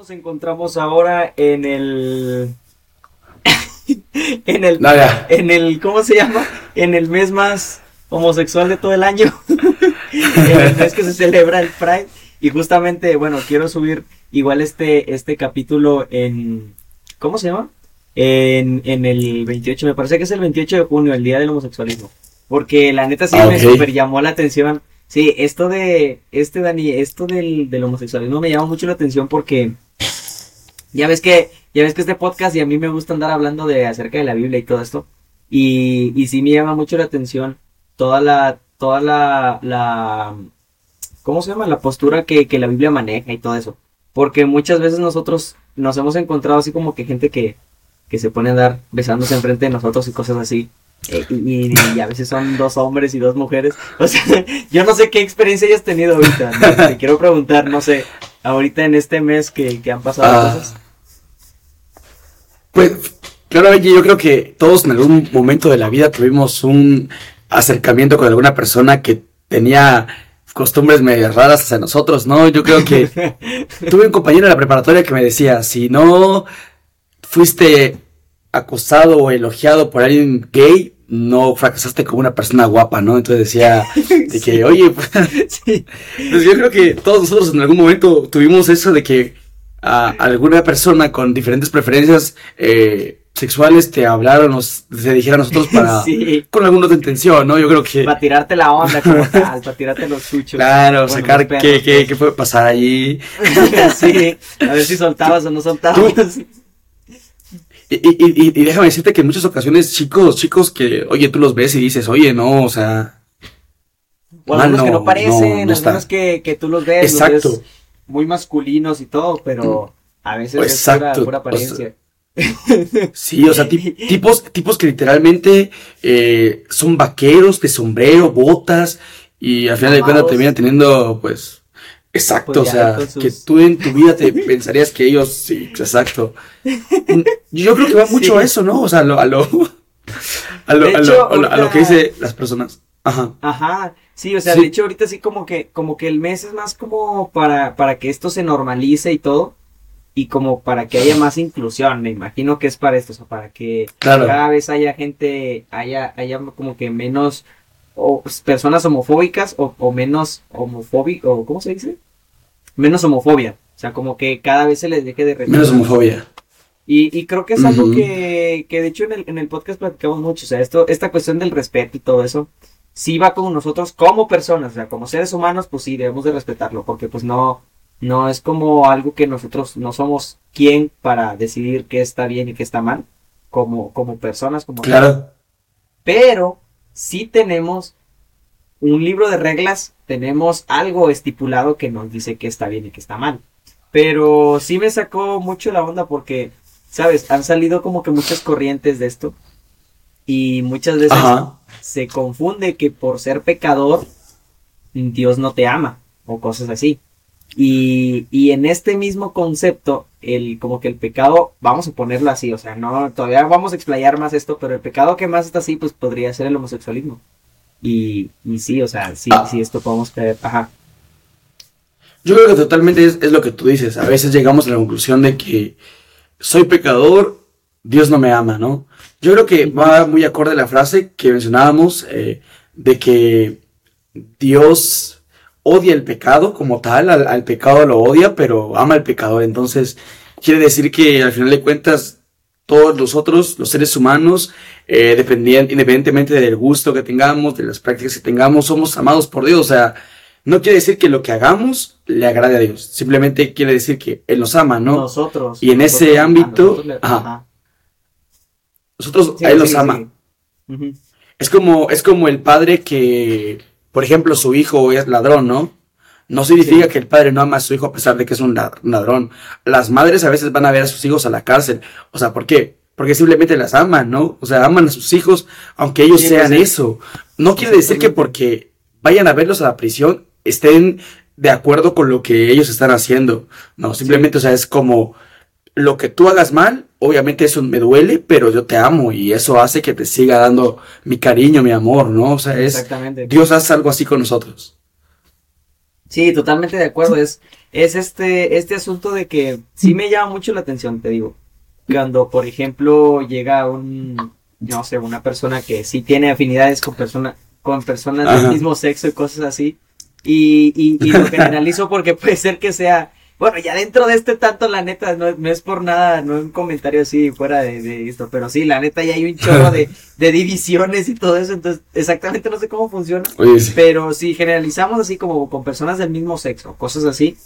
nos encontramos ahora en el. en el. No. En el. ¿Cómo se llama? En el mes más homosexual de todo el año. en el mes que se celebra el Pride. Y justamente, bueno, quiero subir igual este, este capítulo en. ¿Cómo se llama? En, en el 28, me parece que es el 28 de junio, el día del homosexualismo. Porque la neta sí Ah, me super llamó la atención. Sí, esto de, este Dani, esto del, del homosexualismo me llama mucho la atención porque ya ves que, ya ves que este podcast y a mí me gusta andar hablando de acerca de la Biblia y todo esto. Y, y sí me llama mucho la atención toda la, toda la, la, ¿cómo se llama? La postura que, que la Biblia maneja y todo eso. Porque muchas veces nosotros nos hemos encontrado así como que gente que, que se pone a andar besándose enfrente de nosotros y cosas así. Eh, y, y- y a veces son dos hombres y dos mujeres. O sea, yo no sé qué experiencia hayas tenido ahorita. ¿no? Te quiero preguntar, no sé, ahorita en este mes que, que han pasado Ah. cosas. Pues, claramente yo creo que todos en algún momento de la vida tuvimos un acercamiento con alguna persona que tenía costumbres medias raras hacia nosotros, ¿no? Yo creo que tuve un compañero en la preparatoria que me decía, si no fuiste acosado o elogiado por alguien gay, no fracasaste como una persona guapa, ¿no? Entonces decía de que, oye, pues, Sí. pues yo creo que todos nosotros en algún momento tuvimos eso de que a alguna persona con diferentes preferencias eh, sexuales te hablaron o se dijeran a nosotros para Sí. con alguna otra intención, ¿no? Yo creo que Para tirarte la onda como tal, para tirarte los chuchos. claro, Bueno, sacar qué, qué, pues. qué puede pasar allí. sí, a ver si soltabas o no soltabas. Y, y, y déjame decirte que en muchas ocasiones chicos, chicos que, oye, tú los ves y dices, oye, no, o sea, O algunos que no, parecen, no, no algunos que, que tú los ves, los Exacto. ves muy masculinos y todo, pero a veces es Exacto, pura, pura o sea, apariencia. Sí, o sea, ti- tipos, tipos que literalmente eh, son vaqueros de sombrero, botas, y al final de cuentas terminan teniendo, pues, exacto, Pues o sea, sus- que tú en tu vida te pensarías que ellos, sí, exacto. Mm, Yo creo que va mucho Sí. a eso, ¿no? O sea, a lo, a lo, a lo, a lo- hecho, a lo- a lo que dicen las personas. Ajá. Ajá, sí, o sea, Sí. de hecho ahorita sí como que, como que el mes es más como para, para que esto se normalice y todo, y como para que haya más inclusión, me imagino que es para esto, o sea, para que Claro. cada vez haya gente, haya, haya como que menos o, personas homofóbicas o, o menos homofóbico, o ¿cómo se dice? Menos homofobia, o sea, como que cada vez se les deje de respetar. Menos homofobia. Y, y creo que es algo que, que de hecho en el, en el podcast platicamos mucho, o sea, esto, esta cuestión del respeto y todo eso, sí va con nosotros como personas, o sea, como seres humanos, pues sí, debemos de respetarlo, porque pues no, no es como algo que nosotros no somos quien para decidir qué está bien y qué está mal, como, como personas, como tal. Claro. pero sí tenemos un libro de reglas, tenemos algo estipulado que nos dice qué está bien y qué está mal. Pero sí me sacó mucho la onda porque, ¿sabes? Han salido como que muchas corrientes de esto. Y muchas veces Ajá. se confunde que por ser pecador, Dios no te ama. O cosas así. Y, y en este mismo concepto, el, como que el pecado, vamos a ponerlo así, o sea, no, todavía vamos a explayar más esto, pero el pecado que más está así, pues podría ser el homosexualismo. Y, y sí, o sea, sí, Ah. sí, esto podemos creer, ajá. Yo creo que totalmente es, es lo que tú dices. A veces llegamos a la conclusión de que soy pecador, Dios no me ama, ¿no? Yo creo que va muy acorde a la frase que mencionábamos eh, de que Dios odia el pecado como tal, al, al pecado lo odia, pero ama al pecador. Entonces, quiere decir que al final de cuentas, todos nosotros, los seres humanos, eh, dependien- independientemente del gusto que tengamos, de las prácticas que tengamos, somos amados por Dios. O sea, no quiere decir que lo que hagamos le agrade a Dios. Simplemente quiere decir que Él nos ama, ¿no? Nosotros. Y en ese nosotros- ámbito, nosotros le- ajá. ajá. Nosotros, Sí, a Él sí, nos sí. ama. Es como, es como el padre que, por ejemplo, su hijo es ladrón, ¿no? No significa Sí. que el padre no ama a su hijo a pesar de que es un la- ladrón. Las madres a veces van a ver a sus hijos a la cárcel. O sea, ¿por qué? Porque simplemente las aman, ¿no? O sea, aman a sus hijos aunque ellos sean pues, eso. No quiere decir que porque vayan a verlos a la prisión estén de acuerdo con lo que ellos están haciendo. No, simplemente, o sea, es como lo que tú hagas mal, obviamente eso me duele, pero yo te amo y eso hace que te siga dando mi cariño, mi amor, ¿no? O sea, es Exactamente. Dios hace algo así con nosotros. Sí, totalmente de acuerdo. Es, es este, este asunto de que sí me llama mucho la atención, te digo. Cuando, por ejemplo, llega un, no sé, una persona que sí tiene afinidades con, persona, con personas Ajá. del mismo sexo y cosas así. Y, y, y lo generalizo porque puede ser que sea, bueno, ya dentro de este tanto, la neta, no, no es por nada, no es un comentario así fuera de, de esto, pero sí, la neta ya hay un chorro de, de divisiones y todo eso, entonces exactamente no sé cómo funciona. Oye, sí. Pero si generalizamos así como con personas del mismo sexo, cosas así,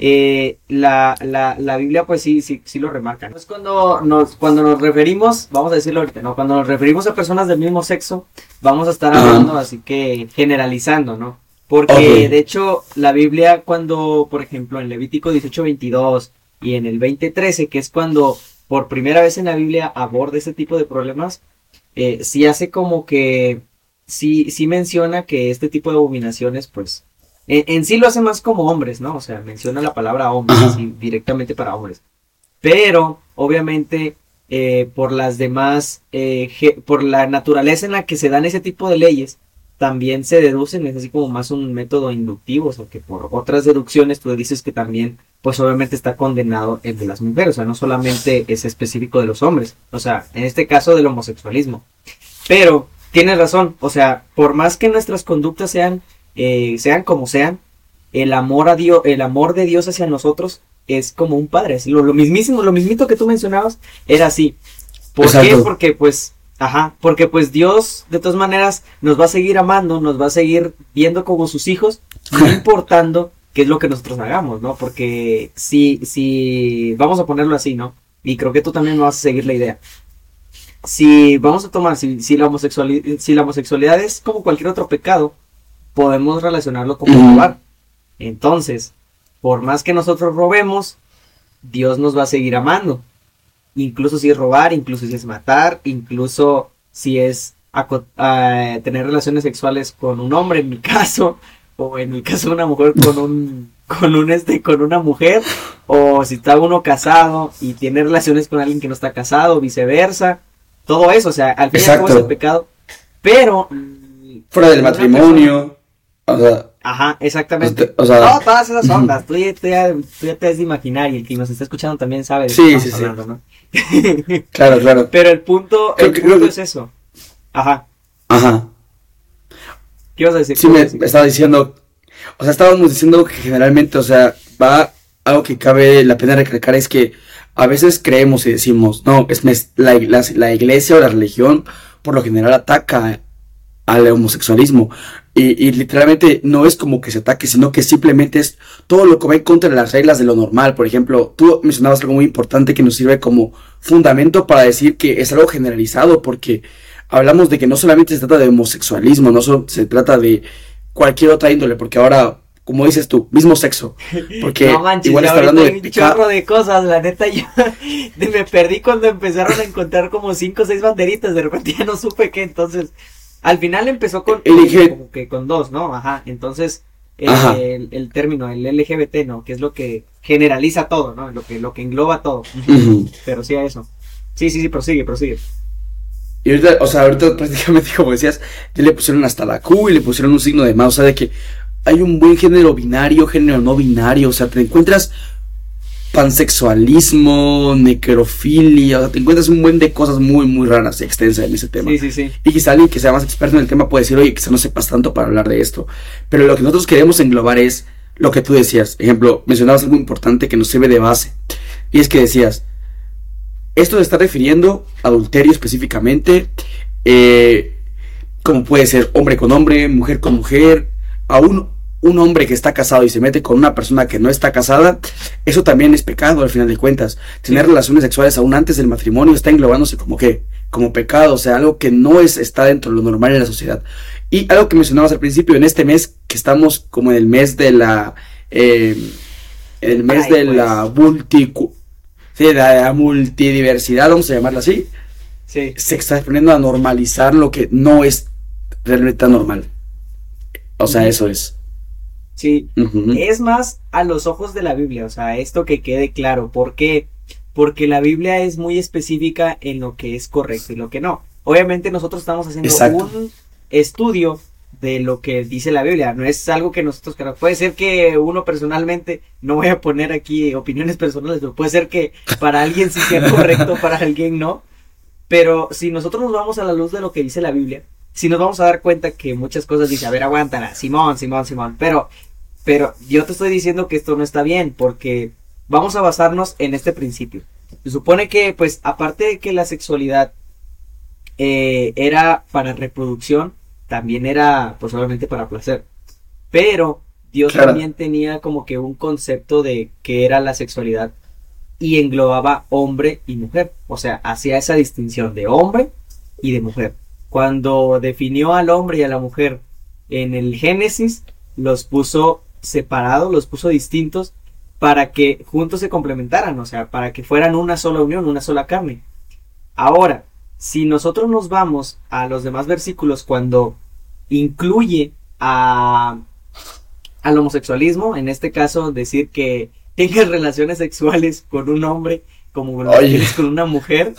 eh, la, la, la Biblia pues sí, sí, sí lo remarca. ¿no? Es cuando nos, cuando nos referimos, vamos a decirlo ahorita, ¿no? Cuando nos referimos a personas del mismo sexo, vamos a estar hablando así que generalizando, ¿no? Porque de hecho la Biblia cuando, por ejemplo, en Levítico 18:22 y en el 20:13, que es cuando por primera vez en la Biblia aborda ese tipo de problemas, eh, sí hace como que, sí, sí menciona que este tipo de abominaciones, pues, en, en sí lo hace más como hombres, ¿no? O sea, menciona la palabra hombres, así, directamente para hombres. Pero, obviamente, eh, por las demás, eh, por la naturaleza en la que se dan ese tipo de leyes, también se deducen, es así como más un método inductivo, o sea, que por otras deducciones tú dices que también, pues obviamente está condenado el de las mujeres, o sea, no solamente es específico de los hombres, o sea, en este caso del homosexualismo. Pero, tienes razón, o sea, por más que nuestras conductas sean, eh, sean como sean, el amor a Dios, el amor de Dios hacia nosotros es como un padre, así, lo, lo mismísimo, lo mismito que tú mencionabas, era así. ¿Por qué? Porque pues, ajá, porque pues Dios de todas maneras nos va a seguir amando, nos va a seguir viendo como sus hijos, no importando qué es lo que nosotros hagamos, ¿no? Porque si, si, vamos a ponerlo así, ¿no? Y creo que tú también me vas a seguir la idea. Si vamos a tomar, si, si, la, homosexualidad, si la homosexualidad es como cualquier otro pecado, podemos relacionarlo Ujú. robar. Entonces, por más que nosotros robemos, Dios nos va a seguir amando. Incluso si es robar, incluso si es matar, incluso si es ah, tener relaciones sexuales con un hombre, en mi caso, o en el caso de una mujer con un, con un este, con una mujer, o si está uno casado y tiene relaciones con alguien que no está casado, viceversa, todo eso, o sea, al fin y al cabo es el pecado, pero mm, Fuera del una persona- matrimonio. O sea, Ajá, exactamente. o sea, no, todas esas ondas. Tú ya, tú, ya, tú ya te has de imaginar y el que nos está escuchando también sabe de Sí, sí, sí. claro, claro. Pero el punto, el que- punto que- es eso. Ajá. Ajá. ¿Qué ibas a decir? Sí, ¿Qué me, estaba diciendo, o sea, estábamos diciendo que generalmente, o sea, va algo que cabe la pena recalcar es que a veces creemos y decimos, no, es la, la, la iglesia o la religión por lo general ataca al homosexualismo y, y literalmente no es como que se ataque, sino que simplemente es todo lo que va en contra de las reglas de lo normal. Por ejemplo, tú mencionabas algo muy importante que nos sirve como fundamento para decir que es algo generalizado porque hablamos de que no solamente se trata de homosexualismo, no solo se trata de cualquier otra índole, porque ahora, como dices tú, mismo sexo. Porque no manches, igual está hablando de un chorro de cosas, la neta yo me perdí cuando empezaron a encontrar como cinco o seis banderitas, de repente ya no supe qué, entonces al final empezó con Elige- como que con dos, ¿no? Ajá, entonces Ajá. el, el término, el LGBT, ¿no? Que es lo que generaliza todo, ¿no? Lo que, lo que engloba todo. Pero sí a eso. Sí, sí, sí, prosigue, prosigue. Y ahorita, o sea, ahorita prácticamente como decías, ya le pusieron hasta la Q y le pusieron un signo de más, o sea, de que hay un buen género binario, género no binario, o sea, te encuentras pansexualismo, necrofilia, o sea, te encuentras un buen de cosas muy, muy raras y extensas en ese tema. Sí, sí, sí. Y quizá alguien que sea más experto en el tema puede decir, oye, quizá no sepas tanto para hablar de esto. Pero lo que nosotros queremos englobar es lo que tú decías. Ejemplo, mencionabas algo importante que nos sirve de base. Y es que decías, esto se está refiriendo a adulterio específicamente, eh, como puede ser hombre con hombre, mujer con mujer, a un, un hombre que está casado y se mete con una persona que no está casada, eso también es pecado al final de cuentas. Tener relaciones sexuales aún antes del matrimonio está englobándose como que, como pecado, o sea, algo que no es, está dentro de lo normal en la sociedad. Y algo que mencionabas al principio, en este mes, que estamos como en el mes de la, eh, en el mes Ay, de pues. la multi, sí, de la multidiversidad, vamos a llamarla así, Sí. se está aprendiendo a normalizar lo que no es realmente tan normal. O sea, eso es. Sí. Es más a los ojos de la Biblia, o sea, esto que quede claro. ¿Por qué? Porque la Biblia es muy específica en lo que es correcto y lo que no. Obviamente nosotros estamos haciendo Exacto. un estudio de lo que dice la Biblia, no es algo que nosotros. Puede ser que uno personalmente, no voy a poner aquí opiniones personales, pero puede ser que para alguien sí sea correcto, para alguien no. Pero si nosotros nos vamos a la luz de lo que dice la Biblia, si nos vamos a dar cuenta que muchas cosas dice, a ver, aguántala, Simón, Simón, Simón, pero, pero yo te estoy diciendo que esto no está bien, porque vamos a basarnos en este principio. Se supone que, pues, aparte de que la sexualidad eh, era para reproducción, también era pues obviamente para placer. Pero Dios también tenía como que un concepto de qué era la sexualidad y englobaba hombre y mujer. O sea, hacía esa distinción de hombre y de mujer. Cuando definió al hombre y a la mujer en el Génesis, los puso separados, los puso distintos para que juntos se complementaran, o sea, para que fueran una sola unión, una sola carne. Ahora, si nosotros nos vamos a los demás versículos cuando incluye a, al homosexualismo, en este caso decir que tengas relaciones sexuales con un hombre como con una mujer,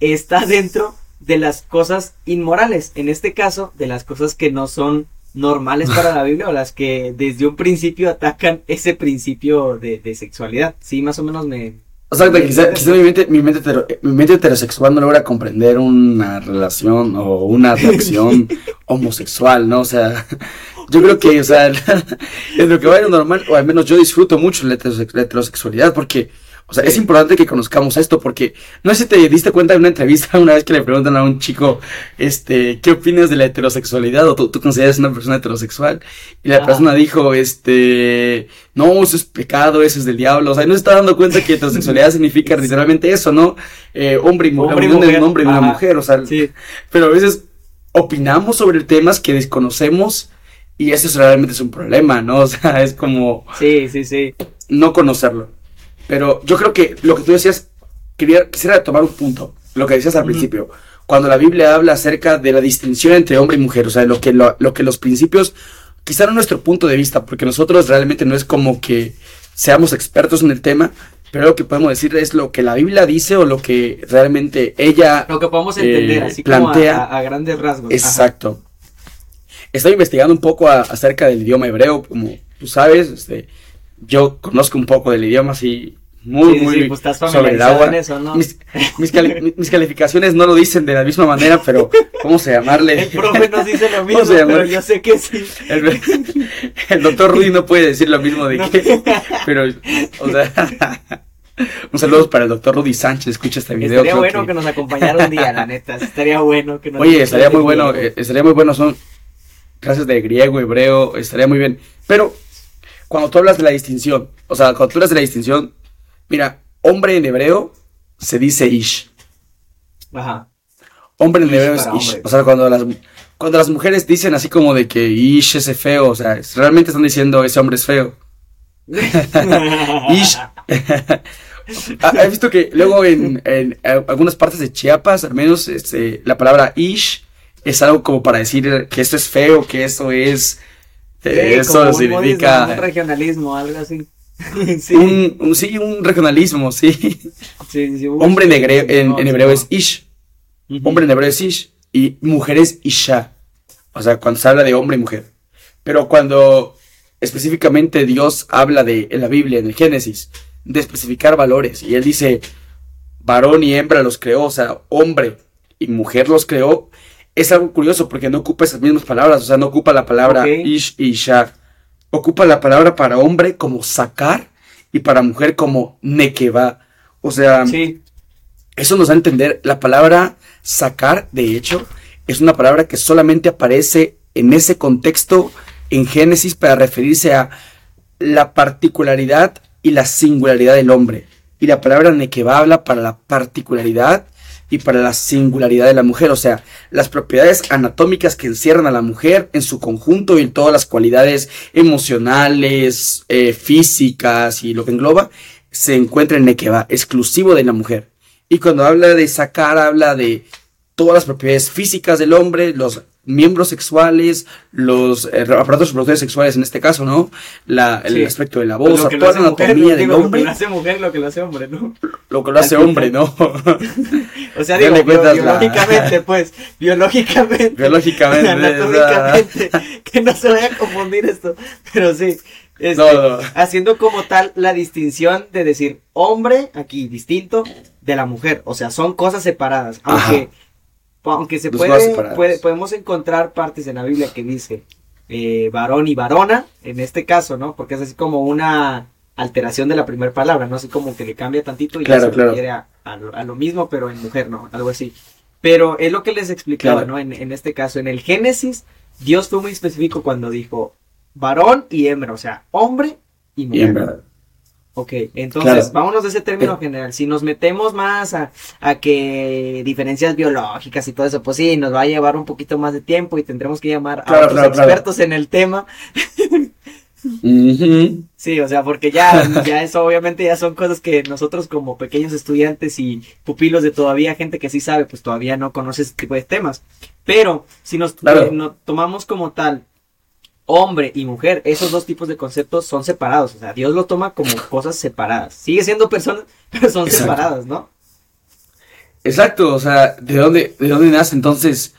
está dentro de las cosas inmorales, en este caso de las cosas que no son normales para la Biblia o las que desde un principio atacan ese principio de, de sexualidad. Sí, más o menos me, o sea, quizá, mi, mente, mi, mente heterosexual no logra comprender una relación o una atracción homosexual, ¿no? O sea, yo creo que, o sea, es lo que va a ir normal, o al menos yo disfruto mucho la heterosexualidad porque o sea, es importante que conozcamos esto porque no sé si te diste cuenta en una entrevista una vez que le preguntan a un chico, este, ¿qué opinas de la heterosexualidad? O tú, tú consideras una persona heterosexual. Y la persona dijo, este, no, eso es pecado, eso es del diablo. O sea, no se está dando cuenta que heterosexualidad significa literalmente eso, ¿no? Eh, hombre y mujer, hombre, y un hombre y una mujer, o sea, sí. pero a veces opinamos sobre temas que desconocemos y eso realmente es un problema, ¿no? O sea, es como... Sí, sí, sí. No conocerlo. Pero yo creo que lo que tú decías, quería, quisiera tomar un punto, lo que decías al principio. Cuando la Biblia habla acerca de la distinción entre hombre y mujer, o sea, lo que, lo, que los principios, quizá no nuestro punto de vista, porque nosotros realmente no es como que seamos expertos en el tema, pero lo que podemos decir es lo que la Biblia dice o lo que realmente ella lo que podemos entender, eh, así plantea como a, grandes rasgos. Exacto. Estoy investigando un poco acerca del idioma hebreo, como tú sabes, este, yo conozco un poco del idioma, así muy, muy pues sobre el agua. ¿no? mis, mis, calificaciones no lo dicen de la misma manera, pero ¿cómo se llamarle? El profe nos dice lo mismo, pero yo sé que sí. El, doctor Rudy no puede decir lo mismo de que, pero, o sea, un saludo para el doctor Rudy Sánchez, escucha este video. Estaría bueno que... nos acompañara un día, la neta, estaría bueno que nos Oye, estaría muy bueno, eh, estaría muy bueno, son clases de griego, hebreo, estaría muy bien, pero cuando tú hablas de la distinción, o sea, cuando tú hablas de la distinción, mira, hombre en hebreo se dice ish. Ajá. Hombre en hebreo es ish. O sea, cuando las, cuando las mujeres dicen así como de que ish es feo, o sea, realmente están diciendo ese hombre es feo. ish. He visto que luego en, en, algunas partes de Chiapas, al menos este, la palabra ish es algo como para decir que esto es feo, que esto es eso significa. Un regionalismo, algo así. sí. Un, sí, un regionalismo, sí. sí, sí Hombre en, hebreo, en, hebreo es ish. Hombre en hebreo es ish. Y mujer es isha. O sea, cuando se habla de hombre y mujer. Pero cuando específicamente Dios habla de, en la Biblia, en el Génesis, de especificar valores. Y él dice, varón y hembra los creó, o sea, hombre y mujer los creó es algo curioso porque no ocupa esas mismas palabras, o sea, no ocupa la palabra ish y isha. Ocupa la palabra para hombre como sacar y para mujer como nekeba. O sea, eso nos da a entender, la palabra sacar, de hecho, es una palabra que solamente aparece en ese contexto en Génesis para referirse a la particularidad y la singularidad del hombre. Y la palabra nekeba habla para la particularidad y para la singularidad de la mujer, o sea, las propiedades anatómicas que encierran a la mujer en su conjunto y todas las cualidades emocionales, eh, físicas y lo que engloba, se encuentra en Nekeba, exclusivo de la mujer. Y cuando habla de sacar, habla de todas las propiedades físicas del hombre, los miembros sexuales, los eh, aparatos reproductores sexuales en este caso, ¿no? La, el Sí. aspecto de la voz, toda la mujer, anatomía no, del digo, Lo que hombre, lo hace mujer, lo que lo hace hombre, ¿no? lo que lo hace hombre, ¿no? O sea, digo, bio- la- biológicamente, pues, biológicamente. Biológicamente, anatómicamente, que no se vaya a confundir esto, pero sí. este, No, no. Haciendo como tal la distinción de decir hombre, aquí, distinto, de la mujer. O sea, son cosas separadas. Ajá. Aunque, aunque se puede, puede- podemos encontrar partes en la Biblia que dice eh, varón y varona, en este caso, ¿no? Porque es así como una alteración de la primera palabra, ¿no? Así como que le cambia tantito y ya Claro, se claro. refiere a, a lo, a lo mismo, pero en mujer, ¿no? Algo así. Pero es lo que les explicaba, Claro. ¿no? En, en este caso, en el Génesis, Dios fue muy específico cuando dijo varón y hembra, o sea, hombre y mujer. Y. Ok, entonces Claro. vámonos de ese término general. Si nos metemos más a, a que diferencias biológicas y todo eso, pues sí, nos va a llevar un poquito más de tiempo y tendremos que llamar a Claro, otros claro, expertos en el tema. Sí, o sea, porque ya, ya eso obviamente ya son cosas que nosotros como pequeños estudiantes y pupilos de todavía gente que sí sabe, pues todavía no conoce ese tipo de temas. Pero si nos eh, no- tomamos como tal hombre y mujer, esos dos tipos de conceptos son separados. O sea, Dios lo toma como cosas separadas. Sigue siendo personas, pero son Exacto. separadas, ¿no? Exacto, o sea, ¿de dónde, de dónde nace entonces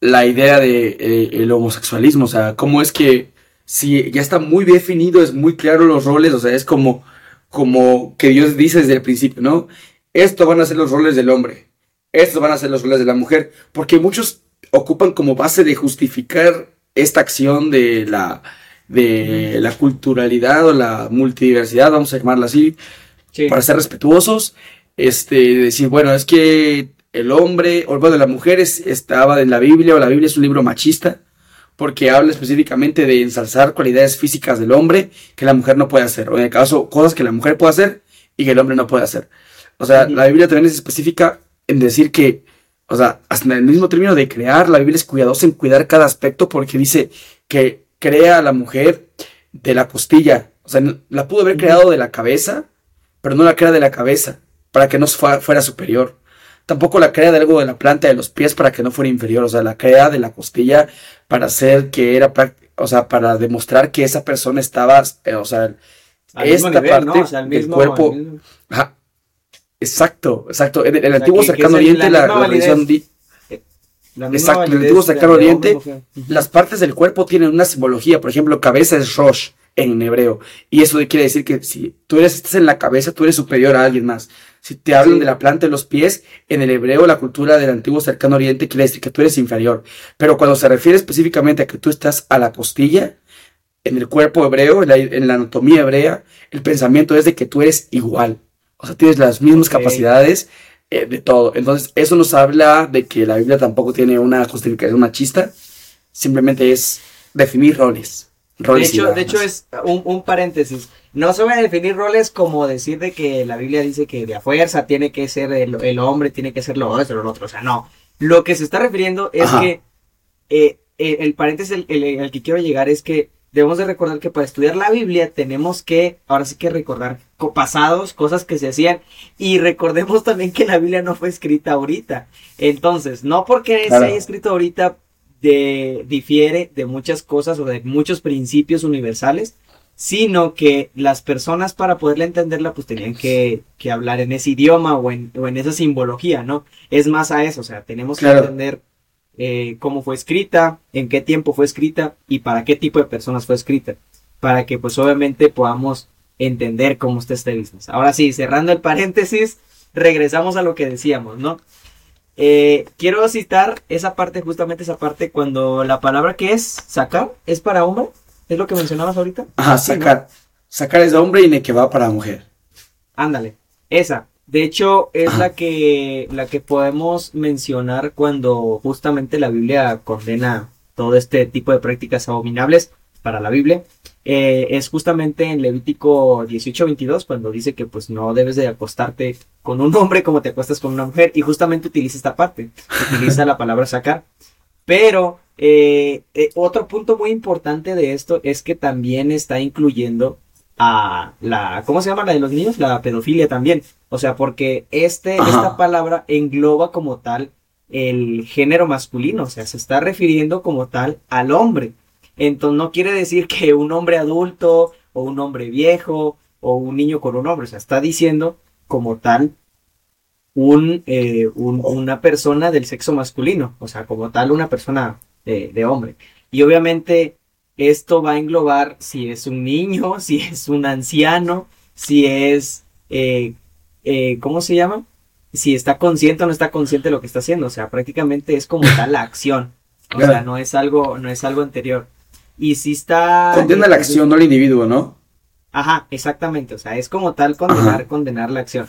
la idea de eh, el homosexualismo? O sea, ¿cómo es que si ya está muy bien definido, es muy claro los roles, o sea, es como, como que Dios dice desde el principio, ¿no? Estos van a ser los roles del hombre, estos van a ser los roles de la mujer, porque muchos ocupan como base de justificar esta acción de la, de la culturalidad o la multidiversidad, vamos a llamarla así, Sí. para ser respetuosos, este, decir, bueno, es que el hombre, o bueno, la mujer es- estaba en la Biblia, o la Biblia es un libro machista, porque habla específicamente de ensalzar cualidades físicas del hombre que la mujer no puede hacer, o en el caso, cosas que la mujer puede hacer y que el hombre no puede hacer. O sea, la Biblia también es específica en decir que, o sea, hasta en el mismo término de crear, la Biblia es cuidadosa en cuidar cada aspecto porque dice que crea a la mujer de la costilla, o sea, la pudo haber creado de la cabeza, pero no la crea de la cabeza, para que no fuera superior. Tampoco la crea de algo de la planta de los pies para que no fuera inferior, o sea, la crea de la costilla para hacer que era, o sea, para demostrar que esa persona estaba, eh, o sea, Al esta nivel, ¿no? parte O sea, al del mismo- cuerpo, al mismo- ajá, exacto, exacto, en el, en el O sea, antiguo que- cercano oriente, la religión di- misma Exacto, en el antiguo cercano oriente, hombre, las partes del cuerpo tienen una simbología, por ejemplo, cabeza es Rosh en hebreo, y eso quiere decir que si tú eres, estás en la cabeza, tú eres superior a alguien más. Si te hablan Sí. de la planta de los pies, en el hebreo, la cultura del antiguo cercano oriente quiere decir que tú eres inferior. Pero cuando se refiere específicamente a que tú estás a la costilla, en el cuerpo hebreo, en la, en la anatomía hebrea, el pensamiento es de que tú eres igual. O sea, tienes las mismas capacidades eh, de todo. Entonces, eso nos habla de que la Biblia tampoco tiene una justificación machista. Simplemente es definir roles. De roles hecho, de hecho es un, un paréntesis. No se van a definir roles como decir de que la Biblia dice que de a fuerza tiene que ser el, el hombre, tiene que ser lo otro, lo otro. O sea, no. Lo que se está refiriendo es Ajá. que eh, eh, el paréntesis al el, que quiero llegar es que debemos de recordar que para estudiar la Biblia tenemos que, ahora sí que recordar co- pasados, cosas que se hacían y recordemos también que la Biblia no fue escrita ahorita. Entonces, no porque Claro. se haya escrito ahorita de, difiere de muchas cosas o de muchos principios universales, sino que las personas para poderla entenderla pues tenían que, que hablar en ese idioma o en, o en esa simbología, ¿no? Es más a eso, o sea, tenemos Claro. que entender eh, cómo fue escrita, en qué tiempo fue escrita y para qué tipo de personas fue escrita, para que pues obviamente podamos entender cómo está este business. Ahora sí, cerrando el paréntesis, regresamos a lo que decíamos, ¿no? Eh, quiero citar esa parte, justamente esa parte, cuando la palabra que es sacar es para hombre, es lo que mencionabas ahorita. Ajá, Sí, ¿no? sacar. Sacar es de hombre y que va para mujer. Ándale, esa. De hecho, es Ajá. la que, la que podemos mencionar cuando justamente la Biblia condena todo este tipo de prácticas abominables para la Biblia. Eh, es justamente en Levítico 18-22 cuando dice que pues no debes de acostarte con un hombre como te acuestas con una mujer y justamente utiliza esta parte, utiliza la palabra sacar. Pero eh, eh, otro punto muy importante de esto es que también está incluyendo a la, ¿cómo se llama la de los niños? La pedofilia también. O sea, porque este, Ajá. esta palabra engloba como tal el género masculino, o sea, se está refiriendo como tal al hombre. Entonces no quiere decir que un hombre adulto o un hombre viejo o un niño con un hombre, o sea, está diciendo como tal un, eh, una persona del sexo masculino, o sea, como tal una persona de, hombre. Y obviamente esto va a englobar si es un niño, si es un anciano, si es, eh, eh, ¿cómo se llama? Si está consciente o no está consciente de lo que está haciendo, o sea, prácticamente es como tal la acción, o sea, no es algo, no es algo anterior. Y si está... Condena la acción, no el individuo, ¿no? Ajá, exactamente, o sea, es como tal condenar, condenar la acción.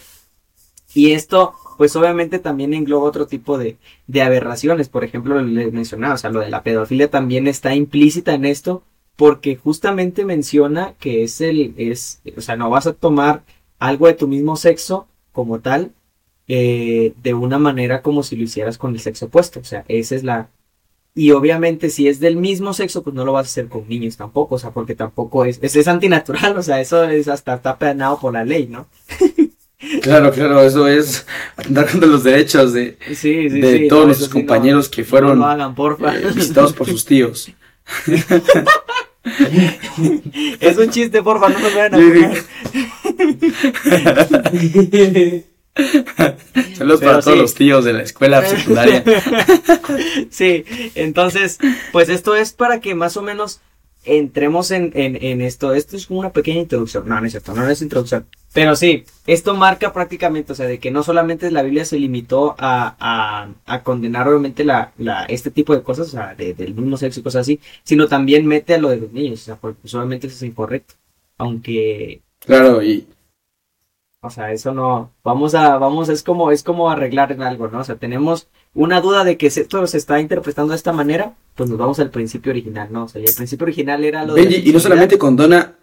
Y esto, pues obviamente también engloba otro tipo de, de aberraciones. Por ejemplo, les mencionaba, o sea, lo de la pedofilia también está implícita en esto, porque justamente menciona que es el, es, o sea, no vas a tomar algo de tu mismo sexo como tal, eh, de una manera como si lo hicieras con el sexo opuesto. O sea, esa es la, y obviamente si es del mismo sexo, pues no lo vas a hacer con niños tampoco, o sea, porque tampoco es, es, es antinatural, o sea, eso es hasta está penado por la ley, ¿no? Claro, claro, eso es andar contra los derechos de, de todos nuestros compañeros que fueron eh, visitados por sus tíos. es un chiste, porfa, no nos vean a Saludos para todos los tíos de la escuela secundaria. sí, entonces, pues esto es para que más o menos entremos en, en, esto. Esto es como una pequeña introducción. No, no es cierto, no es introducción. Pero sí, esto marca prácticamente, o sea, de que no solamente la Biblia se limitó a, a, condenar obviamente la, la, este tipo de cosas, o sea, del mismo sexo y cosas así, sino también mete a lo de los niños, o sea, porque obviamente eso es incorrecto. Aunque... Claro, y... O sea, eso no, vamos a, vamos, es como, es como arreglar en algo, ¿no? O sea, tenemos una duda de que esto se está interpretando de esta manera, pues nos vamos al principio original, ¿no? O sea, el principio original era lo de... y no solamente condona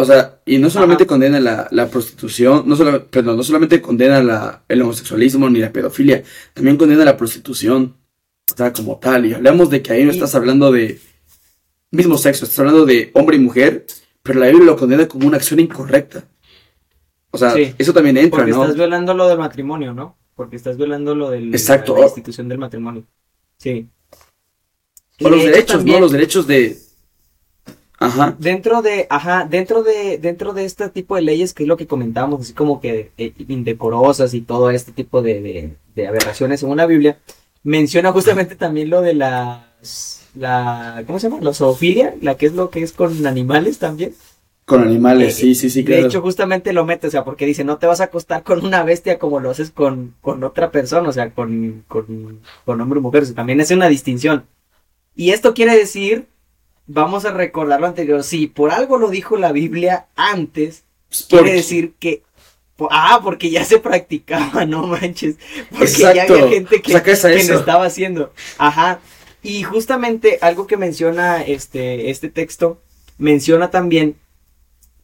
o sea, y no solamente condena la, prostitución, no, solo, perdón, no solamente condena la, el homosexualismo ni la pedofilia, también condena la prostitución, o sea, como tal. Y hablamos de que ahí no estás hablando de mismo sexo, estás hablando de hombre y mujer, pero la Biblia lo condena como una acción incorrecta. O sea, eso también entra, porque ¿no? estás violando lo del matrimonio, ¿no? Porque estás violando lo de Exacto. la institución del matrimonio. Sí. O los derechos, ¿no? Los derechos de, Ajá. Dentro de, ajá, dentro de, dentro de este tipo de leyes, que es lo que comentábamos, así como que eh, indecorosas y todo este tipo de, de, aberraciones en una Biblia, menciona justamente también lo de las, la, ¿cómo se llama? La zoofilia, la que es lo que es con animales también. Con animales, sí, sí, sí. De hecho, justamente lo mete, o sea, porque dice, no te vas a acostar con una bestia como lo haces con, con otra persona, o sea, con, con, con hombre o mujer, o sea, también es una distinción. Y esto quiere decir vamos a recordar lo anterior. Si por algo lo dijo la Biblia antes, pues, quiere decir que. Ah, porque ya se practicaba, no manches. Porque ya había gente que, que lo estaba haciendo. Ajá. Y justamente algo que menciona este, este texto, menciona también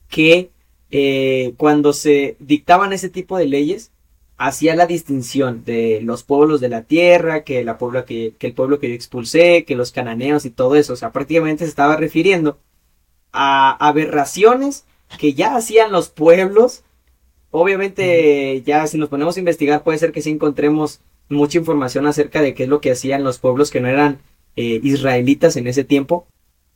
que eh, cuando se dictaban ese tipo de leyes, hacía la distinción de los pueblos de la tierra, que, la pueblo que, el pueblo que yo expulsé, que los cananeos y todo eso. O sea, prácticamente se estaba refiriendo a aberraciones que ya hacían los pueblos. Obviamente, ya si nos ponemos a investigar, puede ser que sí encontremos mucha información acerca de qué es lo que hacían los pueblos que no eran eh, israelitas en ese tiempo.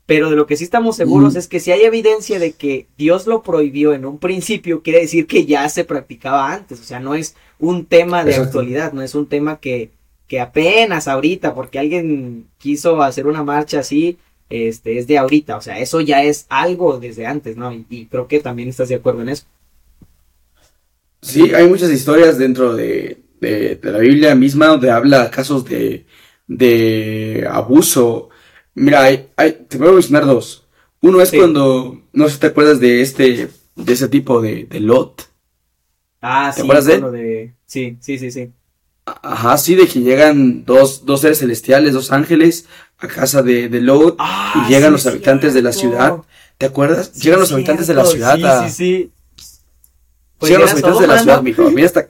Pero de lo que sí estamos seguros es que si hay evidencia de que Dios lo prohibió en un principio, quiere decir que ya se practicaba antes. O sea, no es un tema de actualidad, no es un tema que, que apenas ahorita, porque alguien quiso hacer una marcha así, este, es de ahorita. O sea, eso ya es algo desde antes, ¿no? Y, creo que también estás de acuerdo en eso. Sí, hay muchas historias dentro de, de, la Biblia misma donde habla casos de, de abuso Mira, hay, te voy a mencionar dos. Uno es cuando, no sé si te acuerdas de este, de ese tipo de, de Lot. Ah, ¿Te sí. acuerdas de? Sí, sí, sí, sí. Ajá, sí, de que llegan dos, dos seres celestiales, dos ángeles a casa de, de Lot ah, y llegan los habitantes de la ciudad. ¿Te acuerdas? llegan los habitantes de la ciudad Sí, sí, sí. Pues llegan los habitantes de la ciudad, mijo. Mira hasta...